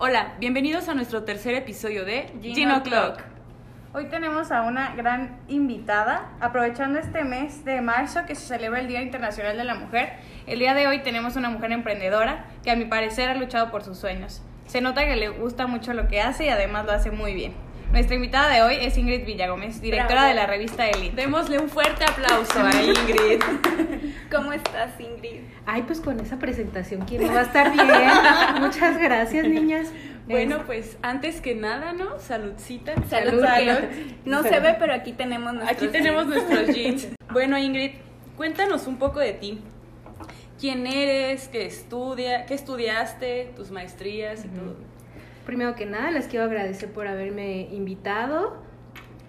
Hola, bienvenidos a nuestro tercer episodio de Gin Gin O'Clock. O'Clock. Hoy tenemos a una gran invitada, aprovechando este mes de marzo que se celebra el Día Internacional de la Mujer. El día de hoy tenemos una mujer emprendedora que a mi parecer ha luchado por sus sueños. Se nota que le gusta mucho lo que hace y además lo hace muy bien. Nuestra invitada de hoy es Ingrid Villagómez, directora Bravo. de la revista Elite. Démosle un fuerte aplauso a Ingrid. ¿Cómo estás, Ingrid? Ay, pues con esa presentación, ¿quién no va a estar bien? Muchas gracias, niñas. Bueno, pues antes que nada, ¿no? Saludcita. Salud. Salud. No se ve, pero aquí tenemos nuestros Aquí tenemos jeans. nuestros jeans. Bueno, Ingrid, cuéntanos un poco de ti. ¿Quién eres? ¿Qué estudia? ¿Qué estudiaste? ¿Tus maestrías y todo? Primero que nada, les quiero agradecer por haberme invitado.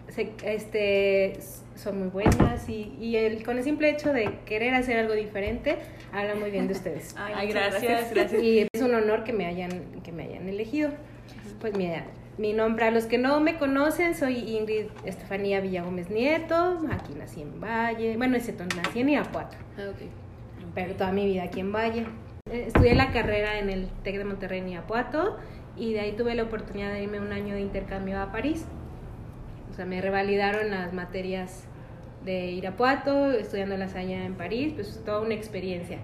Se- este, son muy buenas y, y el, con el simple hecho de querer hacer algo diferente, habla muy bien de ustedes. Ay, Ay, muchas gracias, gracias. Y es un honor que me hayan, que me hayan elegido. Pues mira, mi nombre, a los que no me conocen, soy Ingrid Estefanía Villagómez Nieto. Aquí nací en Valle. Bueno, es cierto, nací en Irapuato. pero toda mi vida aquí en Valle. Eh, Estudié la carrera en el TEC de Monterrey en Irapuato y de ahí tuve la oportunidad de irme un año de intercambio a París. O sea, me revalidaron las materias de Irapuato, estudiándolas allá en París, pues toda una experiencia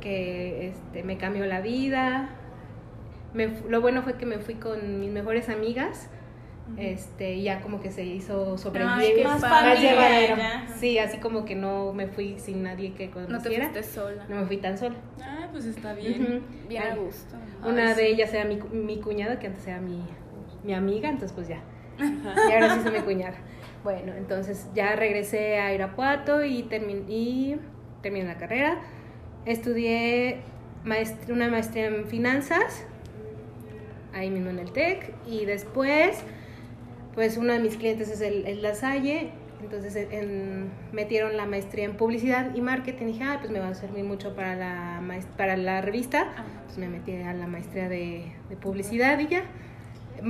que este, me cambió la vida. Me lo bueno fue que me fui con mis mejores amigas. Este, ya como que se hizo sobrevivir qué más, padre, más llevadero. ya. Sí, así como que no me fui sin nadie que No te conociera. fuiste sola. No me fui tan sola. Ah, pues está bien. Bien a gusto. Una Ay, de sí. ellas era mi, mi cuñada, que antes era mi, mi amiga, entonces pues ya. Y ahora sí soy mi cuñada. Bueno, entonces ya regresé a Irapuato y, termin- y terminé la carrera. Estudié una maestría en finanzas, ahí mismo en el TEC, y después, pues uno de mis clientes es el, el La Salle, entonces en- metieron la maestría en publicidad y marketing, y dije, ah, pues me va a servir mucho para la, maest- para la revista, pues me metí a la maestría de, de publicidad y ya.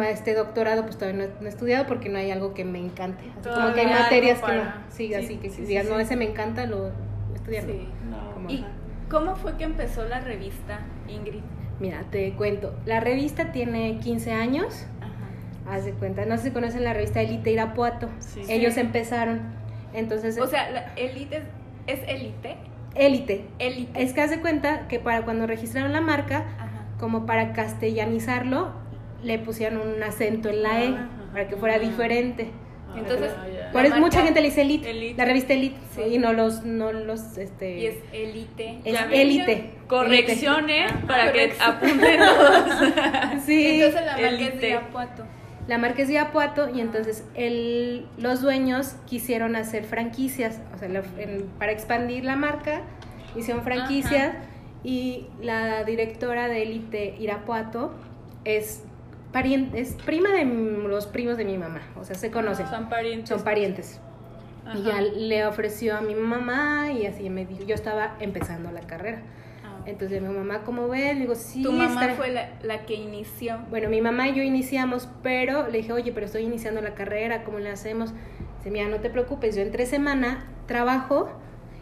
Este doctorado pues todavía no, no he estudiado porque no hay algo que me encante. Así como que hay materias que para- no. Sí, sí, así que sí, si sí, digas, sí. no, ese me encanta, lo estudiar. Sí. No. Como- ¿Y cómo fue que empezó la revista, Ingrid? Mira, te cuento. La revista tiene 15 años. Haz de cuenta. No sé si conocen la revista Elite Irapuato. Sí. Ellos Sí. empezaron. Entonces, O sea, la Elite es, ¿es Elite. Élite. Elite. Es que haz de cuenta que para cuando registraron la marca, Ajá. como para castellanizarlo, le pusieron un acento en la E, Ajá. para que fuera Ah. diferente. Entonces, Ah. Por eso marca- mucha gente le dice Elite, Elite. la revista Elite, Sí. y no los, no los, este... Y es Elite. es Élite. Correcciones para que apunten todos. Sí. Entonces la marca es Elite. de Irapuato. La marca es de Irapuato y entonces el, los dueños quisieron hacer franquicias, o sea, la- para expandir la marca, hicieron franquicias y la directora de Elite Irapuato es, parien- es prima de los primos de mi mamá, o sea, se conocen, Son parientes. son parientes. Ajá. Y ya le ofreció a mi mamá y así me dijo, yo estaba empezando la carrera. Ah. Entonces mi mamá, ¿cómo ves? Le digo, sí. tu mamá está- fue la, la que inició. bueno, mi mamá y yo iniciamos, pero le dije, oye, pero estoy iniciando la carrera, ¿cómo le hacemos? Dice, mira, no te preocupes, yo entre semana trabajo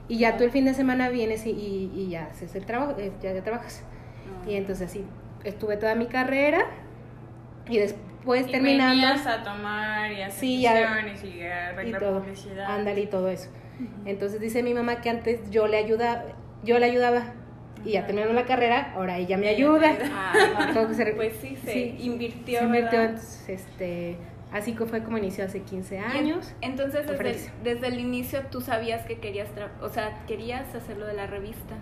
y ya tú el fin de semana vienes y, y- y ya haces el trabajo, eh, ya, ya trabajas. Y entonces así, estuve toda mi carrera y después Y terminando... venías a tomar y hacer Sí, ya- y arreglar todo, publicidad. ándale y todo eso. Entonces dice mi mamá que antes yo le ayudaba, yo le ayudaba y ya terminando la carrera, ahora ella me ayuda. Ah, pues sí, se sí, invirtió. se invirtió, este, así que fue como inició hace 15 Y en- años. Entonces, desde el, desde el inicio tú sabías que querías, tra- o sea, querías hacerlo de la revista.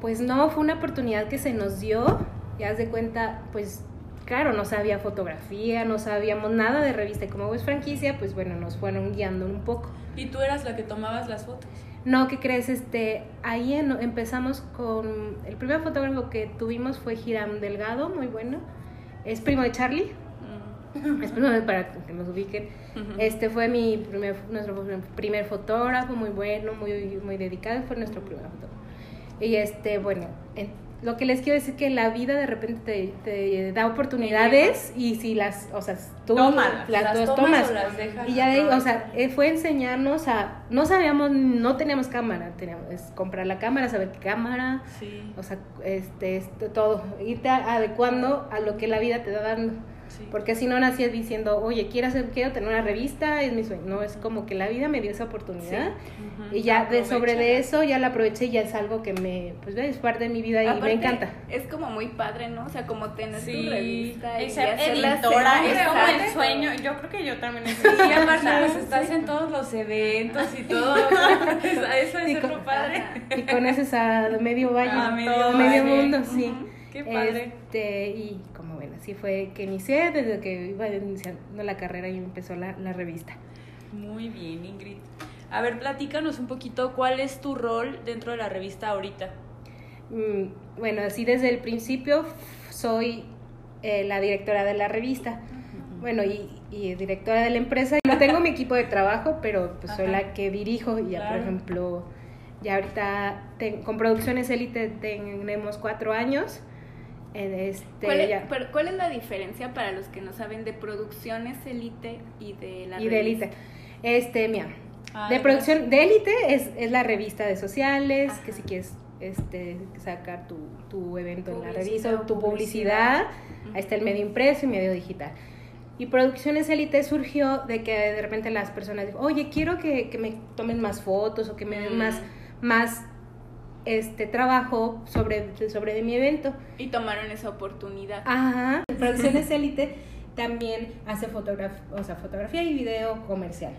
Pues no, fue una oportunidad que se nos dio, ya haz de cuenta, pues claro, no sabía fotografía, no sabíamos nada de revista y como es franquicia, pues bueno, nos fueron guiando un poco. ¿Y tú eras la que tomabas las fotos? No, ¿qué crees? Este, ahí en- empezamos con, el primer fotógrafo que tuvimos fue Hiram Delgado, muy bueno, es primo de Charlie, es primo de, para que nos ubiquen. Este fue mi primer, nuestro primer fotógrafo, muy bueno, muy, muy dedicado, fue nuestro primer fotógrafo. Y este, bueno, en- lo que les quiero decir que la vida de repente te, te da oportunidades y si las, o sea, tú Tómalas, las, las dos tomas tomas. o las dejas y ya de, o sea, eh, fue enseñarnos a, no sabíamos, no teníamos cámara, teníamos es comprar la cámara, saber qué cámara, Sí, o sea, este, esto, todo, irte adecuando a lo que la vida te da dando. Sí. Porque si no nacías diciendo, oye, quiero, hacer, quiero tener una revista, es mi sueño. No, es como que la vida me dio esa oportunidad. Y ya de, sobre de eso ya la aproveché y ya es algo que me, pues es parte de mi vida y Aparte, me encanta. Es como muy padre, ¿no? O sea, como tener Sí, tu revista y, y ser editora es como el sueño. Yo creo que yo también Sí, aparte pues estás en todos los eventos y todo. Eso es otro con- padre. Y conoces a medio valle, A medio todo, medio valle. mundo, sí. Qué padre. Este, y así fue que inicié, desde que iba iniciando la carrera y empezó la, la revista. Muy bien, Ingrid. A ver, platícanos un poquito cuál es tu rol dentro de la revista ahorita. Mm, Bueno, así desde el principio soy eh, la directora de la revista. Bueno, y, y directora de la empresa. No tengo mi equipo de trabajo, pero pues soy la que dirijo. Y ya, Claro. por ejemplo, ya ahorita ten- con Producciones Elite tenemos cuatro años. Este, ¿Cuál, es, ya- pero, ¿Cuál es la diferencia para los que no saben de producciones Elite y de la y de? Elite. Este, mira, Ay, de producción, de Elite es, es la revista de sociales, que si quieres este, sacar tu, tu evento en la revista, o tu publicidad. publicidad, ahí está el medio impreso y medio digital. Y Producciones Elite surgió de que de repente las personas dijo, oye, quiero que, que me tomen más fotos o que me den Mm. más, más este trabajo sobre, sobre de mi evento. Y tomaron esa oportunidad. Ajá. Producciones Elite también hace fotograf o sea, fotografía y video comercial.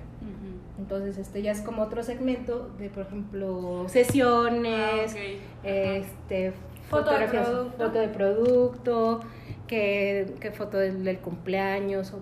Entonces, este ya es como otro segmento de, por ejemplo, sesiones, Ah, ok. este, Foto de fotografías, producto. foto de producto, que, que foto del, del cumpleaños. O,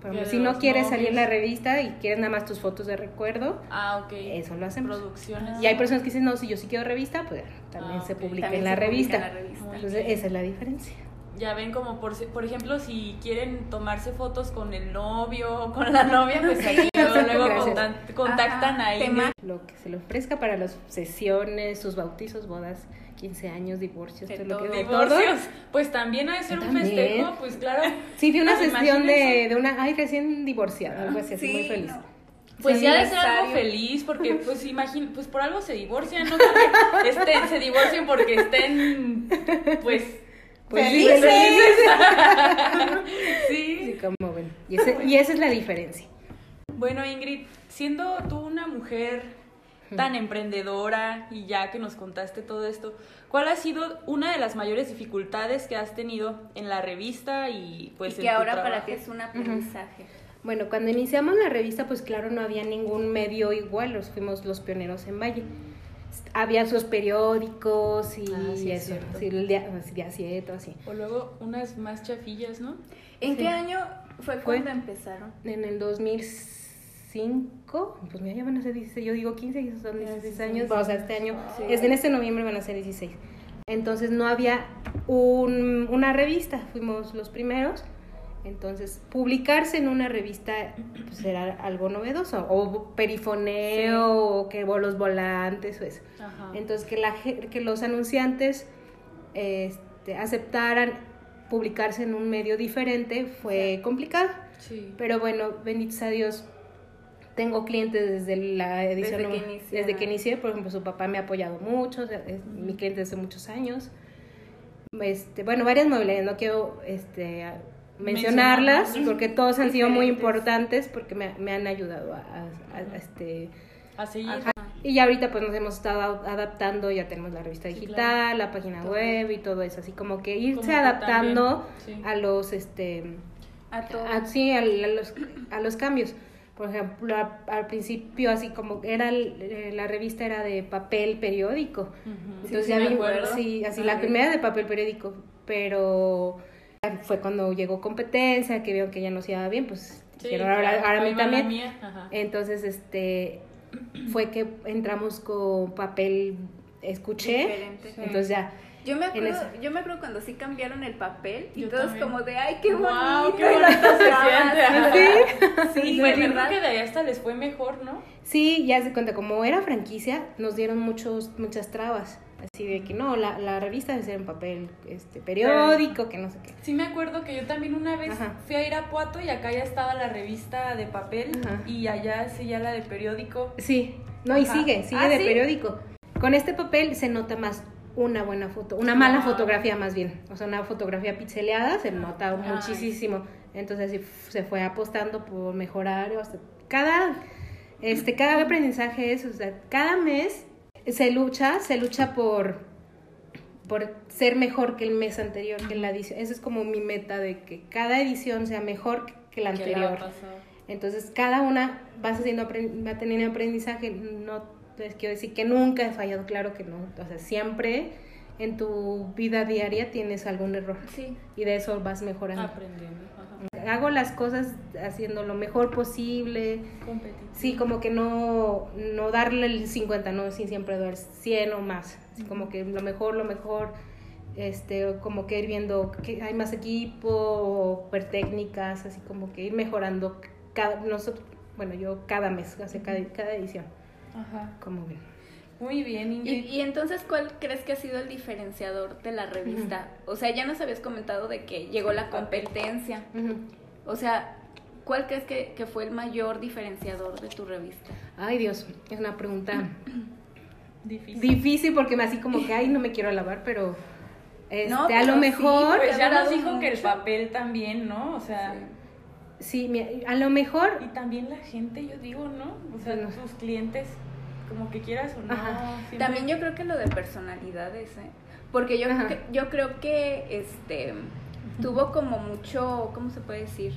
por ejemplo, si no quieres salir en la revista y quieres nada más tus fotos de recuerdo, Ah, ok. eso lo hacemos. Producciones. Y hay personas que dicen, no, si yo sí quiero revista, pues también Ah, se publica También en la revista. en la revista. Muy Entonces, esa es la diferencia. Ya ven como por, por ejemplo si quieren tomarse fotos con el novio o con la novia, pues ahí luego, luego contactan Ajá, a te Ingrid. ma- Lo que se le ofrezca para las sesiones, sus bautizos, bodas, 15 años, divorcios, todo lo que. Divorcios, pues también ha de ser un festejo, pues claro. Sí, vi una Ah, sesión de, de una, ay, recién divorciada, algo así, así Sí, muy feliz. no. Pues Sí, ya de ser algo feliz, porque pues imagín, pues por algo se divorcian, no estén, se divorcien porque estén, pues, Pues felices. Sí, sí. como ven. Y, ese- y esa es la diferencia. Bueno, Ingrid, siendo tú una mujer tan emprendedora y ya que nos contaste todo esto, ¿cuál ha sido una de las mayores dificultades que has tenido en la revista y pues y en que tu ahora para ti es un aprendizaje. Bueno, cuando iniciamos la revista, pues claro, no había ningún medio igual, los fuimos los pioneros en Valle. Había sus periódicos y Ah, sí, es eso, sí, el día, así, día siete o así. O luego unas más chafillas, ¿no? ¿En Sí. qué año fue Fue- cuando empezaron? En el 2005, pues mira, ya van a ser 16, yo digo 15 y son 16 años, o sea, este año, Sí. es en este noviembre van a ser 16. Entonces no había un- una revista, fuimos los primeros. Entonces, publicarse en una revista pues era algo novedoso, o perifoneo, o que los volantes, o eso. Ajá. Entonces, que, la, que los anunciantes este, aceptaran publicarse en un medio diferente fue complicado. Sí. Pero bueno, benditos a Dios, tengo clientes desde la edición Desde que iniciaron. desde que inicié, por ejemplo, su papá me ha apoyado mucho, sea, es mi cliente desde muchos años. Este, bueno, varias mueblerías, no quiero este, mencionarlas Mencionarlas. porque todos han sido muy importantes porque me, me han ayudado a, a- este A seguir. Ajá. y ya ahorita pues nos hemos estado adaptando, ya tenemos la revista Sí, digital, claro. la página Todo. web y todo eso, así como que irse Como que adaptando también, sí. a los este A todos. a- sí, a, los, a los cambios. Por ejemplo, a- al principio así como era eh, la revista era de papel periódico. Entonces Sí, ya vi- así Ah, la primera de papel periódico, pero fue cuando llegó competencia, que vieron que ya nos iba bien, pues Sí, ahora, claro, ahora a mí también. mía. Entonces, este, fue que entramos con papel escuché, Diferente. entonces ya, Yo me acuerdo, yo me acuerdo cuando sí cambiaron el papel y Yo todos también. como de ay qué bonito. Qué bonito se siente. Sí, Y de pues yo creo verdad. que de ahí hasta les fue mejor, ¿no? sí, ya se cuenta, como era franquicia, nos dieron muchos, muchas trabas, Así de que no, la, la revista debe ser en papel este, periódico, que no sé qué. Sí me acuerdo que yo también una vez Ajá. fui a Irapuato y acá ya estaba la revista de papel Ajá. y allá sí ya la de periódico. Sí, no, y sigue, sigue Ah, de ¿sí? periódico. Con este papel se nota más una buena foto, una mala Ah. fotografía más bien. O sea, una fotografía pixeleada se nota Ay. muchísimo. Entonces se fue apostando por mejorar. o sea, cada, este, cada aprendizaje es, o sea, cada mes se lucha, se lucha por, por ser mejor que el mes anterior, que la edición. Esa es como mi meta de que cada edición sea mejor que la anterior. Entonces, cada una vas haciendo, va teniendo aprendizaje. No les quiero decir que nunca he fallado, claro que no. O sea, siempre en tu vida diaria tienes algún error Sí. y de eso vas mejorando. Aprendiendo. Hago las cosas haciendo lo mejor posible. Competitivo. Sí, como que no, no darle el 50, no, sí, siempre dar 100 o más. Así como que lo mejor, lo mejor. Este, como que ir viendo que hay más equipo, o ver técnicas, así como que ir mejorando cada, nosotros, bueno, yo cada mes, sea, cada, cada edición, Ajá. como ven. Muy bien, Y, Ingrid. y entonces, ¿cuál crees que ha sido el diferenciador de la revista? O sea, ya nos habías comentado de que llegó la competencia. O sea, ¿cuál crees que, que fue el mayor diferenciador de tu revista? Ay, Dios, es una pregunta Difícil. difícil porque me así como que, ay, no me quiero alabar, pero este, No, a pero lo sí, mejor... Pues ya nos dijo que el papel también, ¿no? O sea, Sí, mi- a lo mejor y también la gente, yo digo, ¿no? O sea, Sí, no. tus clientes, como que quieras o no. Siempre- También yo creo que lo de personalidades, ¿eh? Porque yo, yo creo que este tuvo como mucho, ¿cómo se puede decir?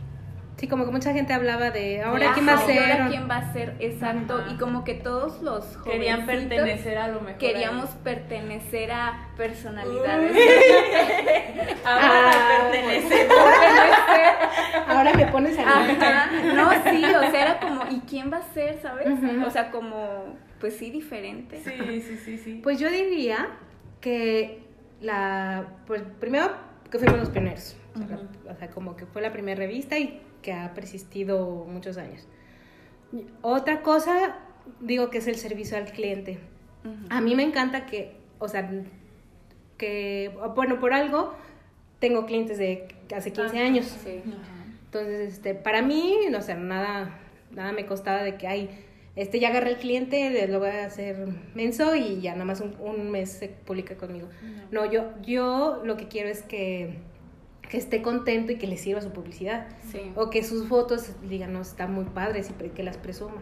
Sí, como que mucha gente hablaba de ahora Ajá, quién va a ¿y ser. ahora quién va a ser? Exacto. Ajá. Y como que todos los Querían jovencitos pertenecer a lo mejor. Queríamos pertenecer a personalidades. Ahora Ah, pertenecemos. Ahora me pones a mí. Ajá. No, sí, o sea, era como, ¿y quién va a ser, sabes? O sea, como, pues sí, diferente. Sí, sí, sí, sí. Pues yo diría que la. Pues primero que fuimos los pioneros. O sea, Ujú. la- o sea, como que fue la primera revista y que ha persistido muchos años. Otra cosa, digo que es el servicio al cliente. A mí me encanta que, o sea, que, bueno, por algo tengo clientes de hace 15 Ah, años. Sí. Entonces, este, para mí, no sé, nada, nada me costaba de que, ay, este, ya agarré el cliente, lo voy a hacer menso y ya nada más un, un mes se publica conmigo. No, yo, yo lo que quiero es que, que esté contento y que le sirva su publicidad. Sí. O que sus fotos digan, no, están muy padres y pre- que las presuma.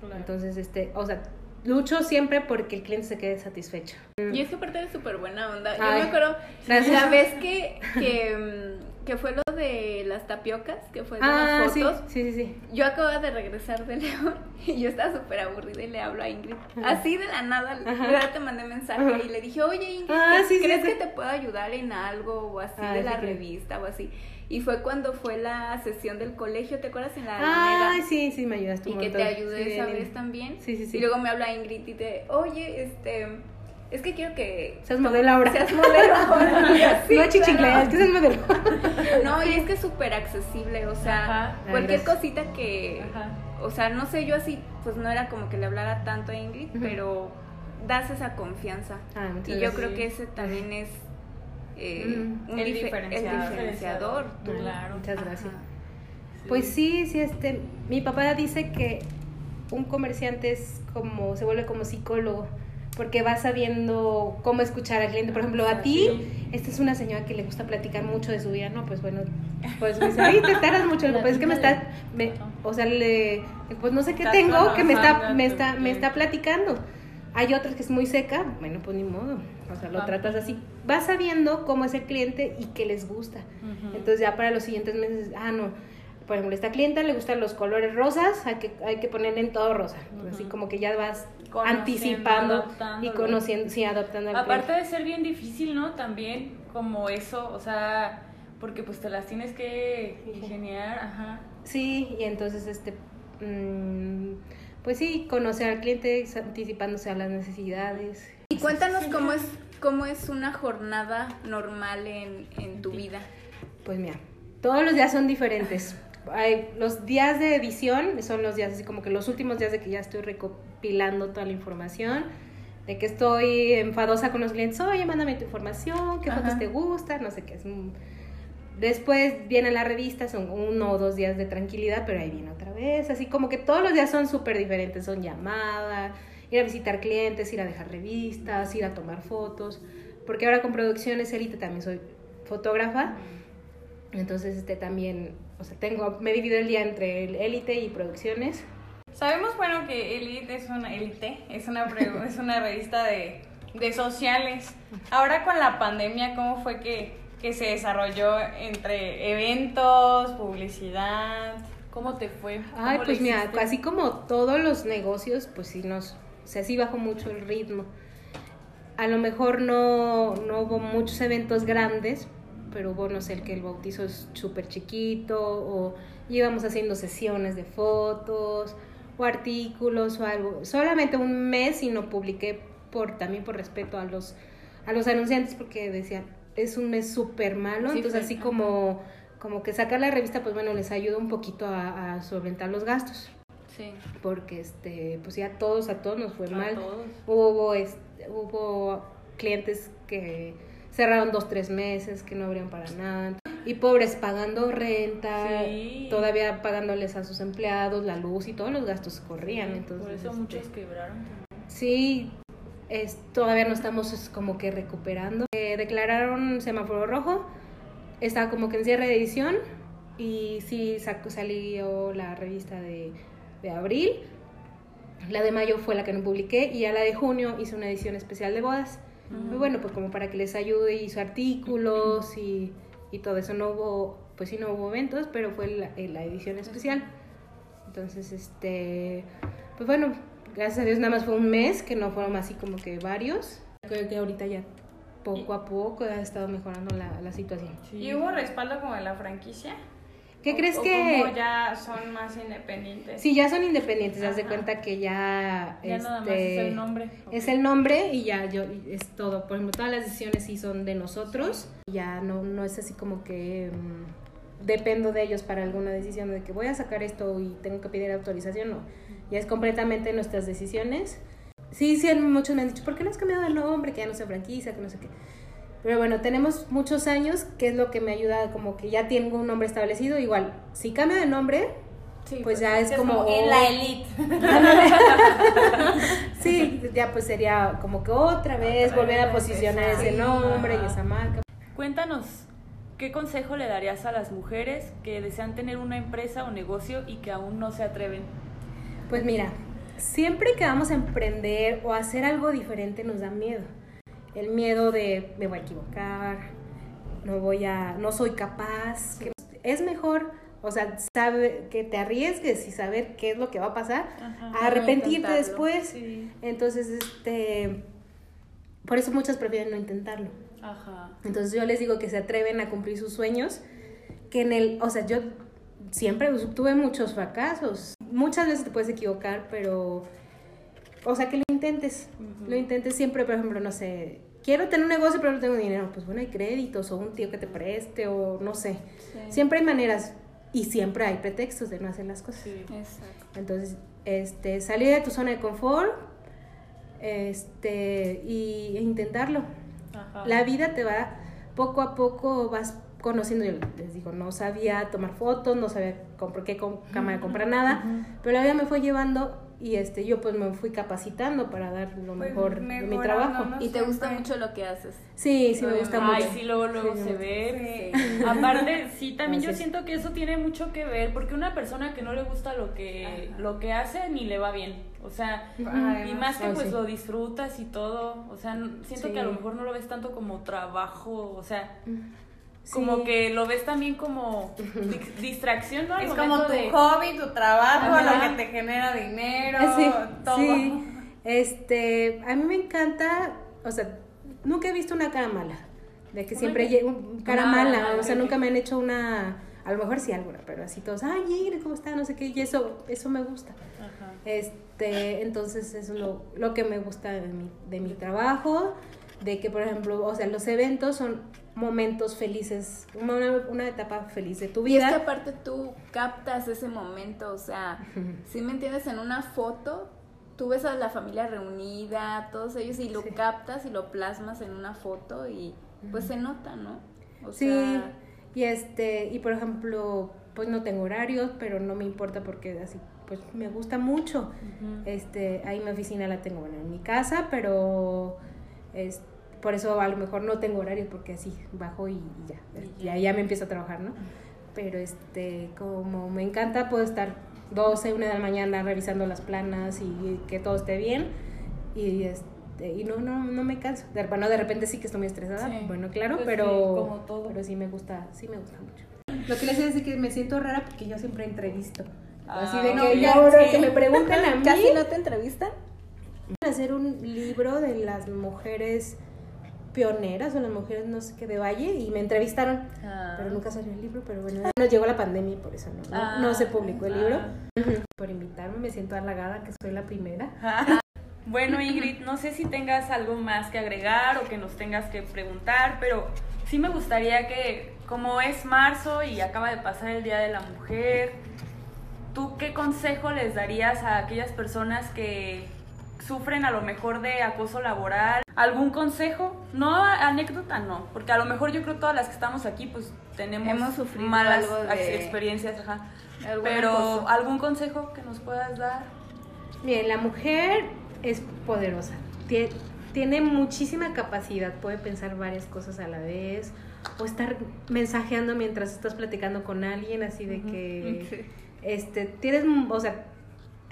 Claro. Entonces, este, o sea, lucho siempre porque el cliente se quede satisfecho. Y es que aparte de súper buena onda. Yo me acuerdo, gracias. la vez que, que, mm, que fue lo de las tapiocas, que fue de Ah, las sí, fotos. sí, sí, sí. Yo acababa de regresar de León y yo estaba súper aburrida y le hablo a Ingrid. Así de la nada, te mandé mensaje Ajá. y le dije, oye Ingrid, Ah, ¿qué- sí, sí, ¿crees sí. que te puedo ayudar en algo o así Ah, de la revista o así? Y fue cuando fue la sesión del colegio, ¿te acuerdas? En la Ah, Alameda. sí, sí, me ayudaste Y un que montón. te ayudé esa vez también. Sí, sí, sí. Y luego me habla Ingrid y te, oye, este, es que quiero que Seas modelo ahora. seas modelo ahora. No chichingleas, claro. que seas modelo. No, y es que es súper accesible, o sea, Ajá. cualquier Gracias. cosita que, Ajá. o sea, no sé, yo así, pues no era como que le hablara tanto a Ingrid, pero das esa confianza. Ah, y yo creo que ese también es eh, Mm. un El dife- diferenciador. el diferenciador. Claro. Muchas gracias. Pues sí, sí, este, mi papá dice que un comerciante es como, se vuelve como psicólogo, porque va sabiendo cómo escuchar al cliente. Por ejemplo, a ti, esta es una señora que le gusta platicar mucho de su vida, ¿no? Pues bueno, pues me dice, ay, te tardas mucho, pues es que me está, me- o sea, le, pues no sé qué tengo, que me está, me está, me está platicando. Hay otras que es muy seca, bueno, pues ni modo, o sea, lo Ajá. tratas así. Vas sabiendo cómo es el cliente y qué les gusta. Entonces ya para los siguientes meses, ah, no, por ejemplo, a esta clienta le gustan los colores rosas, hay que, hay que ponerle en todo rosa. Así como que ya vas anticipando y conociendo, sí, adaptando al Aparte cliente. de ser bien difícil, ¿no? También como eso, o sea, porque pues te las tienes que ingeniar, ajá. Sí, y entonces, este, mm, pues sí, conocer al cliente anticipándose a las necesidades. Y cuéntanos cómo es, cómo es una jornada normal en, en tu vida. Pues mira, todos los días son diferentes. Hay, los días de edición son los días así como que los últimos días de que ya estoy recopilando toda la información. de que estoy enfadosa con los clientes, oye, mándame tu información, qué fotos Ajá. te gustan, no sé qué. Es Después viene la revista, son uno o dos días de tranquilidad, pero ahí viene otra vez. Así como que todos los días son súper diferentes, son llamadas, ir a visitar clientes, ir a dejar revistas, ir a tomar fotos. Porque ahora con Producciones Elite también soy fotógrafa. Entonces, este también, o sea, tengo, me divido el día entre el Elite y Producciones. Sabemos, bueno, que Elite es una Elite, es una, es una revista de, de sociales. Ahora con la pandemia, ¿cómo fue que, que se desarrolló entre eventos, publicidad? ¿Cómo te fue? Ay, ¿Cómo pues mira, casi como todos los negocios, pues sí nos, o sea, sí bajó mucho el ritmo. A lo mejor no, no hubo muchos eventos grandes, pero hubo, no sé, el que el bautizo es súper chiquito, o íbamos haciendo sesiones de fotos, o artículos, o algo. Solamente un mes y no publiqué por, también por respeto a los, a los anunciantes, porque decían, es un mes súper malo, Sí, entonces fue, así como, como que sacar la revista, pues bueno, les ayuda un poquito a, a solventar los gastos Sí. porque este pues ya a todos a todos nos fue A mal todos. hubo este, hubo clientes que cerraron dos tres meses que no abrieron para nada y pobres pagando renta Sí. todavía pagándoles a sus empleados la luz y todos los gastos corrían entonces Por eso este, muchos quebraron. sí es, todavía no estamos es, como que recuperando Eh, declararon semáforo rojo estaba como que en cierre de edición y sí sacó, salió la revista de, de abril la de mayo fue la que no publiqué y ya la de junio hice una edición especial de bodas muy bueno pues como para que les ayude hizo artículos y, y todo eso. No hubo pues sí no hubo eventos pero fue la, eh, la edición especial. Entonces este pues bueno gracias a Dios nada más fue un mes que no fueron así como que varios. Creo que ahorita ya poco a poco ha estado mejorando la, la situación. Sí. ¿Y hubo respaldo como de la franquicia? ¿Qué ¿O- crees o que como ya son más independientes? Sí, ya son independientes, haz de cuenta que ya... Ya nada más este, es el nombre. Es el nombre y ya yo es todo. Por ejemplo, todas las decisiones sí son de nosotros. Ya no, no es así como que mm, dependo de ellos para alguna decisión de que voy a sacar esto y tengo que pedir autorización. No, ya es completamente nuestras decisiones. Sí, sí, muchos me han dicho, ¿por qué no has cambiado de nombre? Que ya no se franquicia, que no sé qué. Pero bueno, tenemos muchos años, que es lo que me ayuda, como que ya tengo un nombre establecido. Igual, si cambio de nombre, Sí, pues ya es, Es como... en la elite. Sí, ya pues sería como que otra vez Otra volver a posicionar ese nombre y esa marca. Cuéntanos, ¿qué consejo le darías a las mujeres que desean tener una empresa o negocio y que aún no se atreven? Pues mira, siempre que vamos a emprender o a hacer algo diferente nos da miedo. El miedo de me voy a equivocar, no voy a, no soy capaz. que- Es mejor, o sea, sabe que te arriesgues y saber qué es lo que va a pasar, Ajá. a arrepentirte después. Sí. Entonces, este, por eso muchas prefieren no intentarlo. Ajá. Entonces yo les digo que se atreven a cumplir sus sueños, que en el, o sea, yo siempre tuve muchos fracasos. Muchas veces te puedes equivocar, pero, o sea, que lo intentes. Ujú. Lo intentes siempre, por ejemplo, no sé, quiero tener un negocio pero no tengo dinero. Pues bueno, hay créditos o un tío que te preste o no sé. Siempre hay maneras y siempre hay pretextos de no hacer las cosas. Sí. Exacto. Entonces, este, salir de tu zona de confort este, y, e intentarlo. Ajá. La vida te va, poco a poco vas conociendo, yo les digo, no sabía tomar fotos, no sabía con por qué con cámara comprar nada, pero la vida me fue llevando y este yo pues me fui capacitando para dar lo Pues, mejor de mi trabajo. Y te gusta Siempre. mucho lo que haces. Sí, sí me gusta Ay, mucho. sí, luego, luego Sí, se ve. Sí. Aparte, sí, también yo siento que eso tiene mucho que ver, porque una persona que no le gusta lo que, lo que hace, ni le va bien. O sea, y más que pues sí. lo disfrutas y todo. O sea, siento Sí. que a lo mejor no lo ves tanto como trabajo, o sea, Sí. como que lo ves también como di- distracción, ¿no? Al Es como tu de- hobby, tu trabajo, Ajá. lo que te genera dinero, sí, todo. sí. Este, a mí me encanta, o sea, nunca he visto una cara mala, de que siempre un cara Ah, mala, ah, o sea, nunca me han hecho una, a lo mejor sí alguna, pero así todos, ay, Ingrid, ¿cómo está? No sé qué, y eso, eso me gusta. Ajá. Este, entonces eso es lo, lo que me gusta de mi, de mi trabajo, de que, por ejemplo, o sea, los eventos son momentos felices, una, una etapa feliz de tu Y es que vida. aparte tú captas ese momento, o sea, si me entiendes, en una foto tú ves a la familia reunida, todos ellos, y lo Sí. captas y lo plasmas en una foto y pues se nota, ¿no? O Sí, sea, y este, y por ejemplo, pues no tengo horarios, pero no me importa porque así, pues me gusta mucho. Este, ahí mi oficina la tengo bueno, en mi casa, pero es, por eso a lo mejor no tengo horario porque así bajo y, y ya, ya, ya me empiezo a trabajar, ¿no? Pero este, como me encanta, puedo estar 12, 1 de la mañana revisando las planas y que todo esté bien y este, y no, no, no me canso. De, bueno, de repente sí que estoy muy estresada, Sí. bueno, claro, Pues pero, sí, como todo. pero sí me gusta, sí me gusta mucho. Lo que les decía es que me siento rara porque yo siempre entrevisto. Así de Ah, que no, yo ahora sí. que me preguntan a mí casi no te entrevistan. hacer un libro de las mujeres pioneras o las mujeres no sé qué de Valle y me entrevistaron. Ah. pero nunca salió el libro pero bueno nos llegó la pandemia y por eso no, no, no se publicó el libro. Ujú. por invitarme me siento halagada que soy la primera. Bueno, Ingrid, no sé si tengas algo más que agregar o que nos tengas que preguntar, pero sí me gustaría que, como es marzo y acaba de pasar el Día de la Mujer, ¿tú qué consejo les darías a aquellas personas que sufren a lo mejor de acoso laboral? ¿Algún consejo? No, anécdota no, porque a lo mejor yo creo todas las que estamos aquí pues tenemos Hemos sufrido malas algo de- experiencias, ajá. Algún Pero acoso. algún consejo que nos puedas dar? Bien, la mujer es poderosa. Tie- Tiene muchísima capacidad, puede pensar varias cosas a la vez o estar mensajeando mientras estás platicando con alguien, así de que Sí. este tienes, o sea,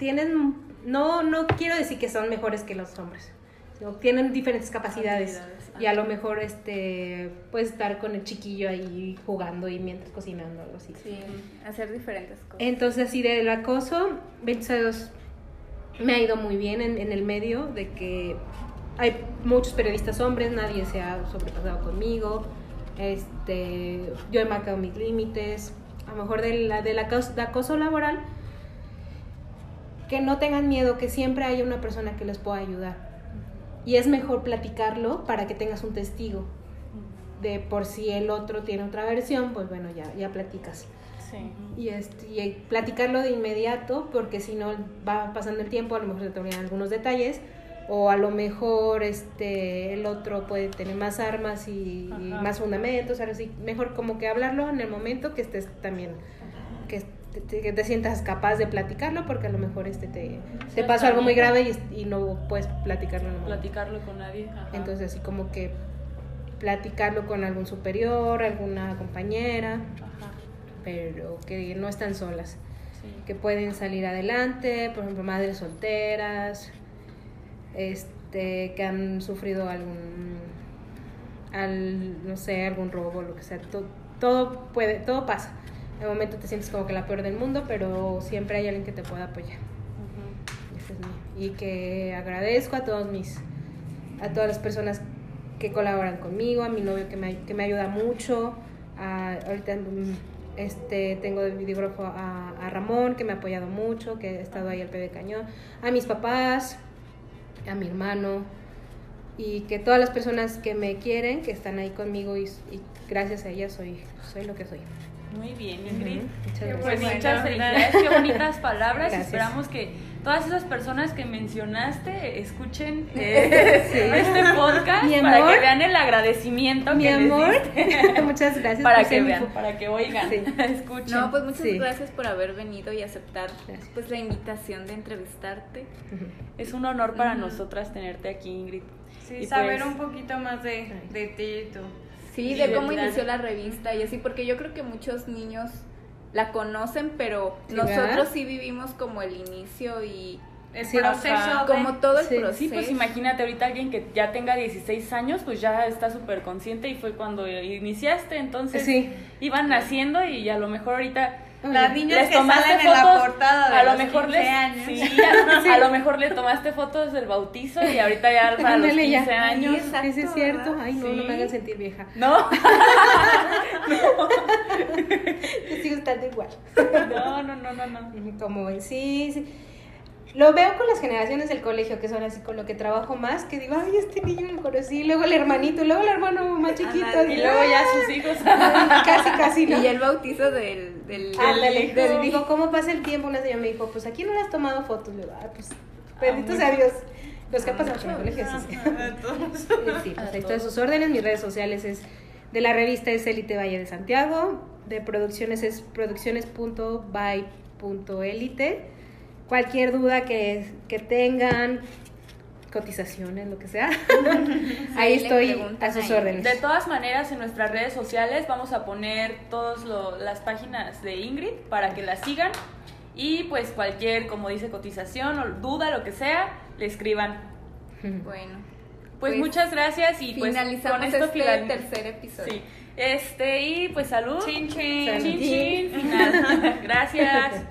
tienen no no quiero decir que son mejores que los hombres. sino tienen diferentes capacidades y a lo mejor este puedes estar con el chiquillo ahí jugando y mientras cocinando algo así. Sí, hacer diferentes cosas. Entonces, así del acoso, bendito sea Dios, me ha ido muy bien en, en el medio de que hay muchos periodistas hombres, nadie se ha sobrepasado conmigo, este, yo he marcado mis límites, a lo mejor del, del acoso, de acoso laboral, que no tengan miedo, que siempre haya una persona que les pueda ayudar. Y es mejor platicarlo para que tengas un testigo. De por si el otro tiene otra versión, pues bueno, ya, ya platicas Sí. y, este, y platicarlo de inmediato porque si no va pasando el tiempo a lo mejor se te olvidan algunos detalles o a lo mejor este el otro puede tener más armas y, más fundamentos algo así mejor como que hablarlo en el momento que estés también que te, que te sientas capaz de platicarlo porque a lo mejor este te, te pasó algo muy grave y, y no puedes platicarlo en. Platicarlo con nadie. ajá. entonces así como que platicarlo con algún superior alguna compañera Ajá, pero que no están solas, sí. que pueden salir adelante, por ejemplo, madres solteras, este, que han sufrido algún, al, no sé, algún robo, lo que sea, to- todo puede, todo pasa. El momento te sientes como que la peor del mundo, pero siempre hay alguien que te pueda apoyar. Ujú. Ese es mío. Y que agradezco a todos mis, a todas las personas que colaboran conmigo, a mi novio que me, que me ayuda mucho, a, ahorita este, tengo de videógrafo a, a Ramón que me ha apoyado mucho, que ha estado ahí al pie de cañón, a mis papás, a mi hermano y que todas las personas que me quieren, que están ahí conmigo y, y gracias a ellas soy, soy lo que soy. Muy bien, Ingrid. Muchas gracias. Pues Bueno, muchas ¿verdad? felicidades, qué bonitas palabras. Gracias. Esperamos que todas esas personas que mencionaste escuchen eh, este podcast Mi para amor. que vean el agradecimiento Mi que les amor, diste. muchas gracias para por que vean, para que oigan, Sí. escuchen. No, pues muchas Sí. gracias por haber venido y aceptar Gracias. pues la invitación de entrevistarte. Es un honor para nosotras tenerte aquí, Ingrid. Sí, Y saber pues- un poquito más de, de ti y tú. Sí, de cómo inició la revista y así, porque yo creo que muchos niños la conocen, pero Sí, nosotros ¿verdad? sí vivimos como el inicio y El Sí, proceso como todo el Sí. proceso. Sí, pues imagínate ahorita alguien que ya tenga 16 años, pues ya está súper consciente y fue cuando iniciaste, entonces Sí. iban naciendo y a lo mejor ahorita Las niñas les que tomaste salen en la fotos, portada de a lo los mejor 15 les, años. sí, a, a lo mejor le tomaste fotos del bautizo y ahorita ya para los Ándale, ya. 15 años. Sí, exacto, Ese es cierto. Ay, no, no Sí. me hagan sentir vieja. No, Yo sigo estando igual. no, no, no, no, no. Como sí, sí. Lo veo con las generaciones del colegio, que son así con lo que trabajo más, que digo, ay, este niño lo conocí, luego el hermanito, luego el hermano más chiquito. Y luego ya "Ah". sus hijos. Casi, casi, ¿no? Y el bautizo del... del hijo. pero digo, ¿cómo pasa el tiempo? Una señora me dijo, pues aquí no le has tomado fotos. Le digo, ah, pues Bendito A sea. Dios. Los que pasan por el colegio, sí, sí. A todos. Sí, pues todos. sus órdenes. Mis redes sociales es de la revista es Elite Valle de Santiago. De producciones es producciones.by.elite. Cualquier duda que, que tengan, cotizaciones, lo que sea, ahí estoy a sus ahí. órdenes. De todas maneras, en nuestras redes sociales vamos a poner todas las páginas de Ingrid para que la sigan. Y pues cualquier, como dice, cotización o duda, lo que sea, le escriban. Bueno, Pues, Pues, muchas gracias y pues finalizamos con esto este final- tercer episodio. Sí. Este, y pues salud. Chin, chin. Chin, chin, final. Gracias.